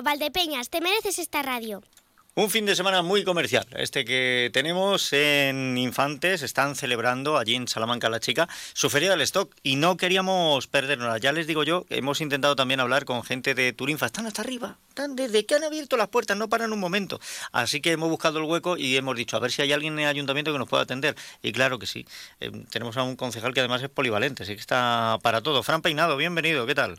Valdepeñas, te mereces esta radio. Un fin de semana muy comercial, este que tenemos en Infantes, están celebrando allí en Salamanca la chica su feria del stock y no queríamos perdernos. Ya les digo yo, hemos intentado también hablar con gente de Turinfa, están hasta arriba, están desde que han abierto las puertas, no paran un momento. Así que hemos buscado el hueco y hemos dicho, a ver si hay alguien en el ayuntamiento que nos pueda atender. Y claro que sí, eh, tenemos a un concejal que además es polivalente, así que está para todo. Fran Peinado, bienvenido, ¿qué tal?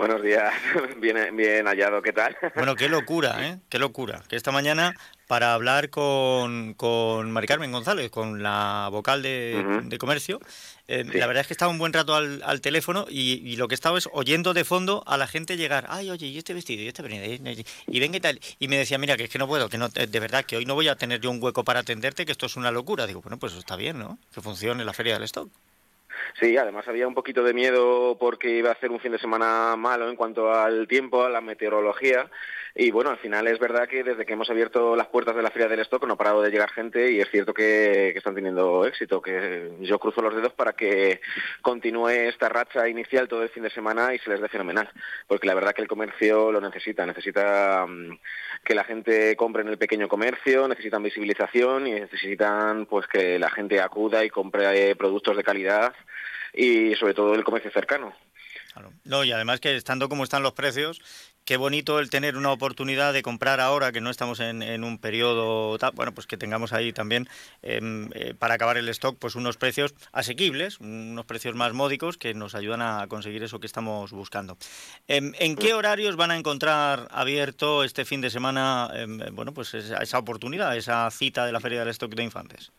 Buenos días, bien, bien hallado, ¿qué tal? Bueno, qué locura, ¿eh? Qué locura. Que esta mañana, para hablar con, con Mari Carmen González, con la vocal de, comercio, eh, la verdad es que estaba un buen rato al, teléfono y, lo que estaba es oyendo de fondo a la gente llegar, ay, oye, y este vestido, y este venido, y venga y tal. Y me decía, mira, que es que no puedo, que no, de verdad, que hoy no voy a tener yo un hueco para atenderte, que esto es una locura. Digo, bueno, pues está bien, ¿no? Que funcione la feria del stock. Sí, además había un poquito de miedo porque iba a ser un fin de semana malo en cuanto al tiempo, a la meteorología. Y bueno, al final es verdad que desde que hemos abierto las puertas de la Feria del Stock no ha parado de llegar gente y es cierto que, están teniendo éxito, que yo cruzo los dedos para que continúe esta racha inicial todo el fin de semana y se les dé fenomenal, porque la verdad que el comercio lo necesita, necesita mm, que la gente compre en el pequeño comercio, necesitan visibilización y necesitan pues que la gente acuda y compre productos de calidad y sobre todo el comercio cercano. No, y además que estando como están los precios, qué bonito el tener una oportunidad de comprar ahora que no estamos en, un periodo bueno pues que tengamos ahí también em, eh, para acabar el stock pues unos precios asequibles unos precios más módicos que nos ayudan a conseguir eso que estamos buscando. Em, en qué horarios van a encontrar abierto este fin de semana em, bueno pues esa oportunidad esa cita de la feria del stock de infantes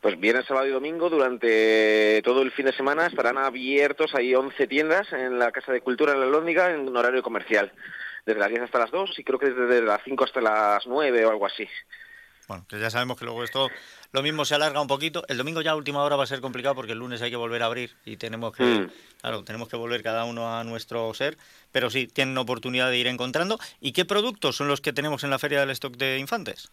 pues viernes, sábado y domingo, durante todo el fin de semana, estarán abiertos ahí 11 tiendas en la Casa de Cultura en la Lóndiga en un horario comercial. Desde las 10 hasta las 2 y creo que desde las 5 hasta las 9 o algo así. Bueno, que ya sabemos que luego esto lo mismo se alarga un poquito. El domingo ya a última hora va a ser complicado porque el lunes hay que volver a abrir y tenemos que, mm. claro, tenemos que volver cada uno a nuestro ser. Pero sí, tienen oportunidad de ir encontrando. ¿Y qué productos son los que tenemos en la Feria del Stock de Infantes?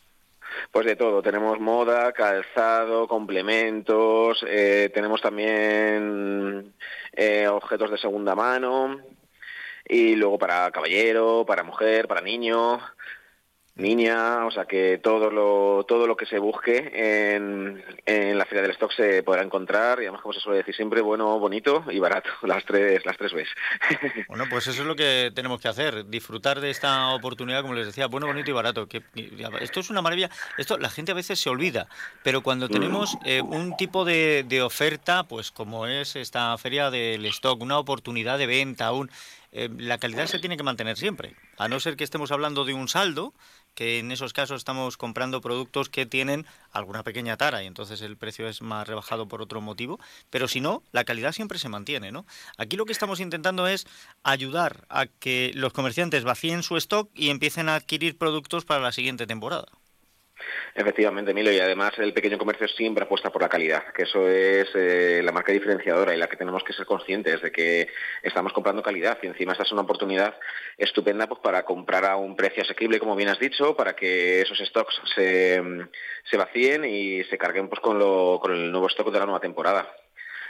Pues de todo, tenemos moda, calzado, complementos, eh, tenemos también eh, objetos de segunda mano y luego para caballero, para mujer, para niño, niña, o sea que todo lo, todo lo que se busque en, en la feria del stock se podrá encontrar y además como se suele decir siempre bueno, bonito y barato, las tres, las tres veces. Bueno, pues eso es lo que tenemos que hacer, disfrutar de esta oportunidad, como les decía, bueno, bonito y barato. Que, esto es una maravilla, esto la gente a veces se olvida, pero cuando tenemos eh, un tipo de, de oferta, pues como es esta feria del stock, una oportunidad de venta, un eh, la calidad se tiene que mantener siempre, a no ser que estemos hablando de un saldo, que en esos casos estamos comprando productos que tienen alguna pequeña tara y entonces el precio es más rebajado por otro motivo, pero si no, la calidad siempre se mantiene, ¿no? Aquí lo que estamos intentando es ayudar a que los comerciantes vacíen su stock y empiecen a adquirir productos para la siguiente temporada. Efectivamente, Milo, y además el pequeño comercio siempre apuesta por la calidad, que eso es eh, la marca diferenciadora y la que tenemos que ser conscientes de que estamos comprando calidad y encima esta es una oportunidad estupenda pues para comprar a un precio asequible, como bien has dicho, para que esos stocks se, se vacíen y se carguen pues con, lo, con el nuevo stock de la nueva temporada.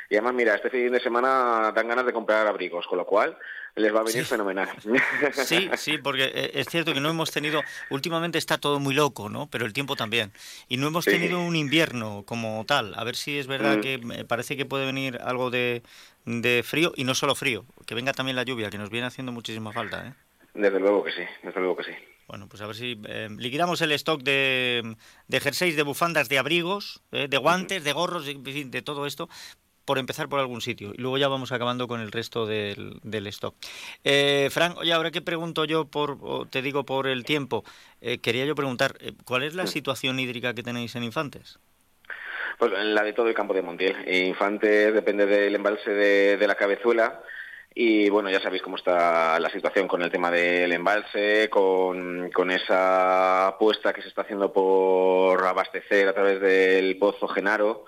Y además, mira, este fin de semana dan ganas de comprar abrigos, con lo cual les va a venir fenomenal. Sí, sí, porque eh, es cierto que no hemos tenido, últimamente está todo muy loco, ¿no? Pero el tiempo también. Y no hemos tenido un invierno como tal. A ver si es verdad mm. que me parece que puede venir algo de, de frío y no solo frío, que venga también la lluvia, que nos viene haciendo muchísima falta, ¿eh? Desde luego que sí, desde luego que sí. Bueno, pues a ver si eh, liquidamos el stock de, de jerseys, de bufandas, de abrigos, eh, de guantes, de gorros, de, de todo esto, por empezar por algún sitio y luego ya vamos acabando con el resto del, del stock. Eh, Frank, oye, ahora que pregunto yo, por, te digo por el tiempo, eh, quería yo preguntar, eh, ¿cuál es la situación hídrica que tenéis en Infantes? Pues la de todo el campo de Montiel. Infantes depende del embalse de, de la cabezuela. Y bueno, ya sabéis cómo está la situación con el tema del embalse, con, con, esa apuesta que se está haciendo por abastecer a través del pozo Genaro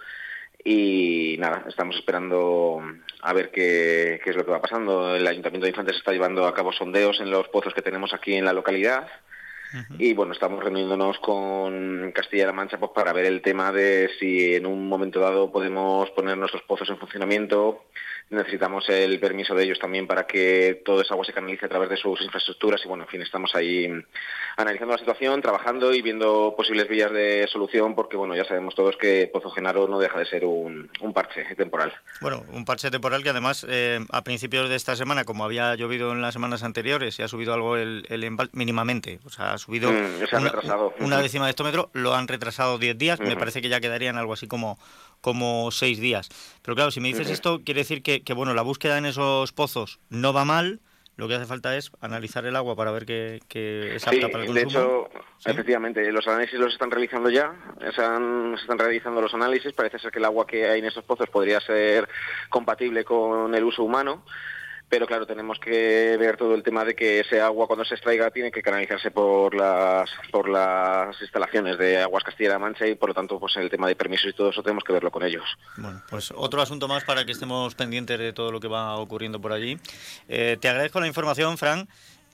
y nada, estamos esperando a ver qué, qué, es lo que va pasando. El Ayuntamiento de Infantes está llevando a cabo sondeos en los pozos que tenemos aquí en la localidad. Y bueno, estamos reuniéndonos con Castilla-La Mancha pues, para ver el tema de si en un momento dado podemos poner nuestros pozos en funcionamiento, necesitamos el permiso de ellos también para que todo esa agua se canalice a través de sus infraestructuras y bueno, en fin, estamos ahí analizando la situación, trabajando y viendo posibles vías de solución porque bueno, ya sabemos todos que Pozo Genaro no deja de ser un, parche temporal. Bueno, un parche temporal que además eh, a principios de esta semana, como había llovido en las semanas anteriores y ha subido algo el, el mínimamente, o sea, ha subido mm, una, décima de hectómetro, lo han retrasado 10 días, me parece que ya quedarían algo así como como seis días. Pero claro, si me dices esto, quiere decir que, que, bueno, la búsqueda en esos pozos no va mal, lo que hace falta es analizar el agua para ver que, es apta para el consumo. De hecho, efectivamente, los análisis los están realizando ya, se están realizando los análisis, parece ser que el agua que hay en esos pozos podría ser compatible con el uso humano pero claro, tenemos que ver todo el tema de que ese agua cuando se extraiga tiene que canalizarse por las por las instalaciones de Aguas Castilla-La Mancha y por lo tanto pues el tema de permisos y todo eso tenemos que verlo con ellos. Bueno, pues otro asunto más para que estemos pendientes de todo lo que va ocurriendo por allí. Eh, te agradezco la información, Fran.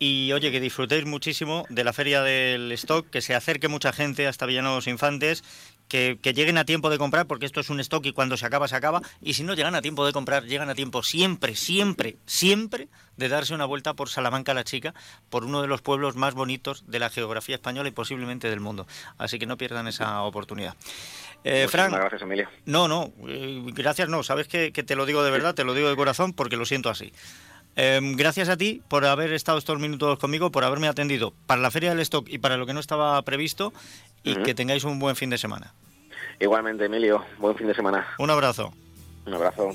Y oye, que disfrutéis muchísimo de la feria del stock, que se acerque mucha gente hasta Villanos Infantes que, lleguen a tiempo de comprar, porque esto es un stock y cuando se acaba, se acaba. Y si no llegan a tiempo de comprar, llegan a tiempo siempre, siempre, siempre de darse una vuelta por Salamanca la Chica, por uno de los pueblos más bonitos de la geografía española y posiblemente del mundo. Así que no pierdan esa oportunidad. Eh, Frank, gracias, Emilia. No, no, eh, gracias no. Sabes que, te lo digo de verdad, te lo digo de corazón porque lo siento así. Em, gracias a ti por haber estado estos minutos conmigo, por haberme atendido para la Feria del Stock y para lo que no estaba previsto y que tengáis un buen fin de semana. Igualmente, Emilio, buen fin de semana. Un abrazo. Un abrazo.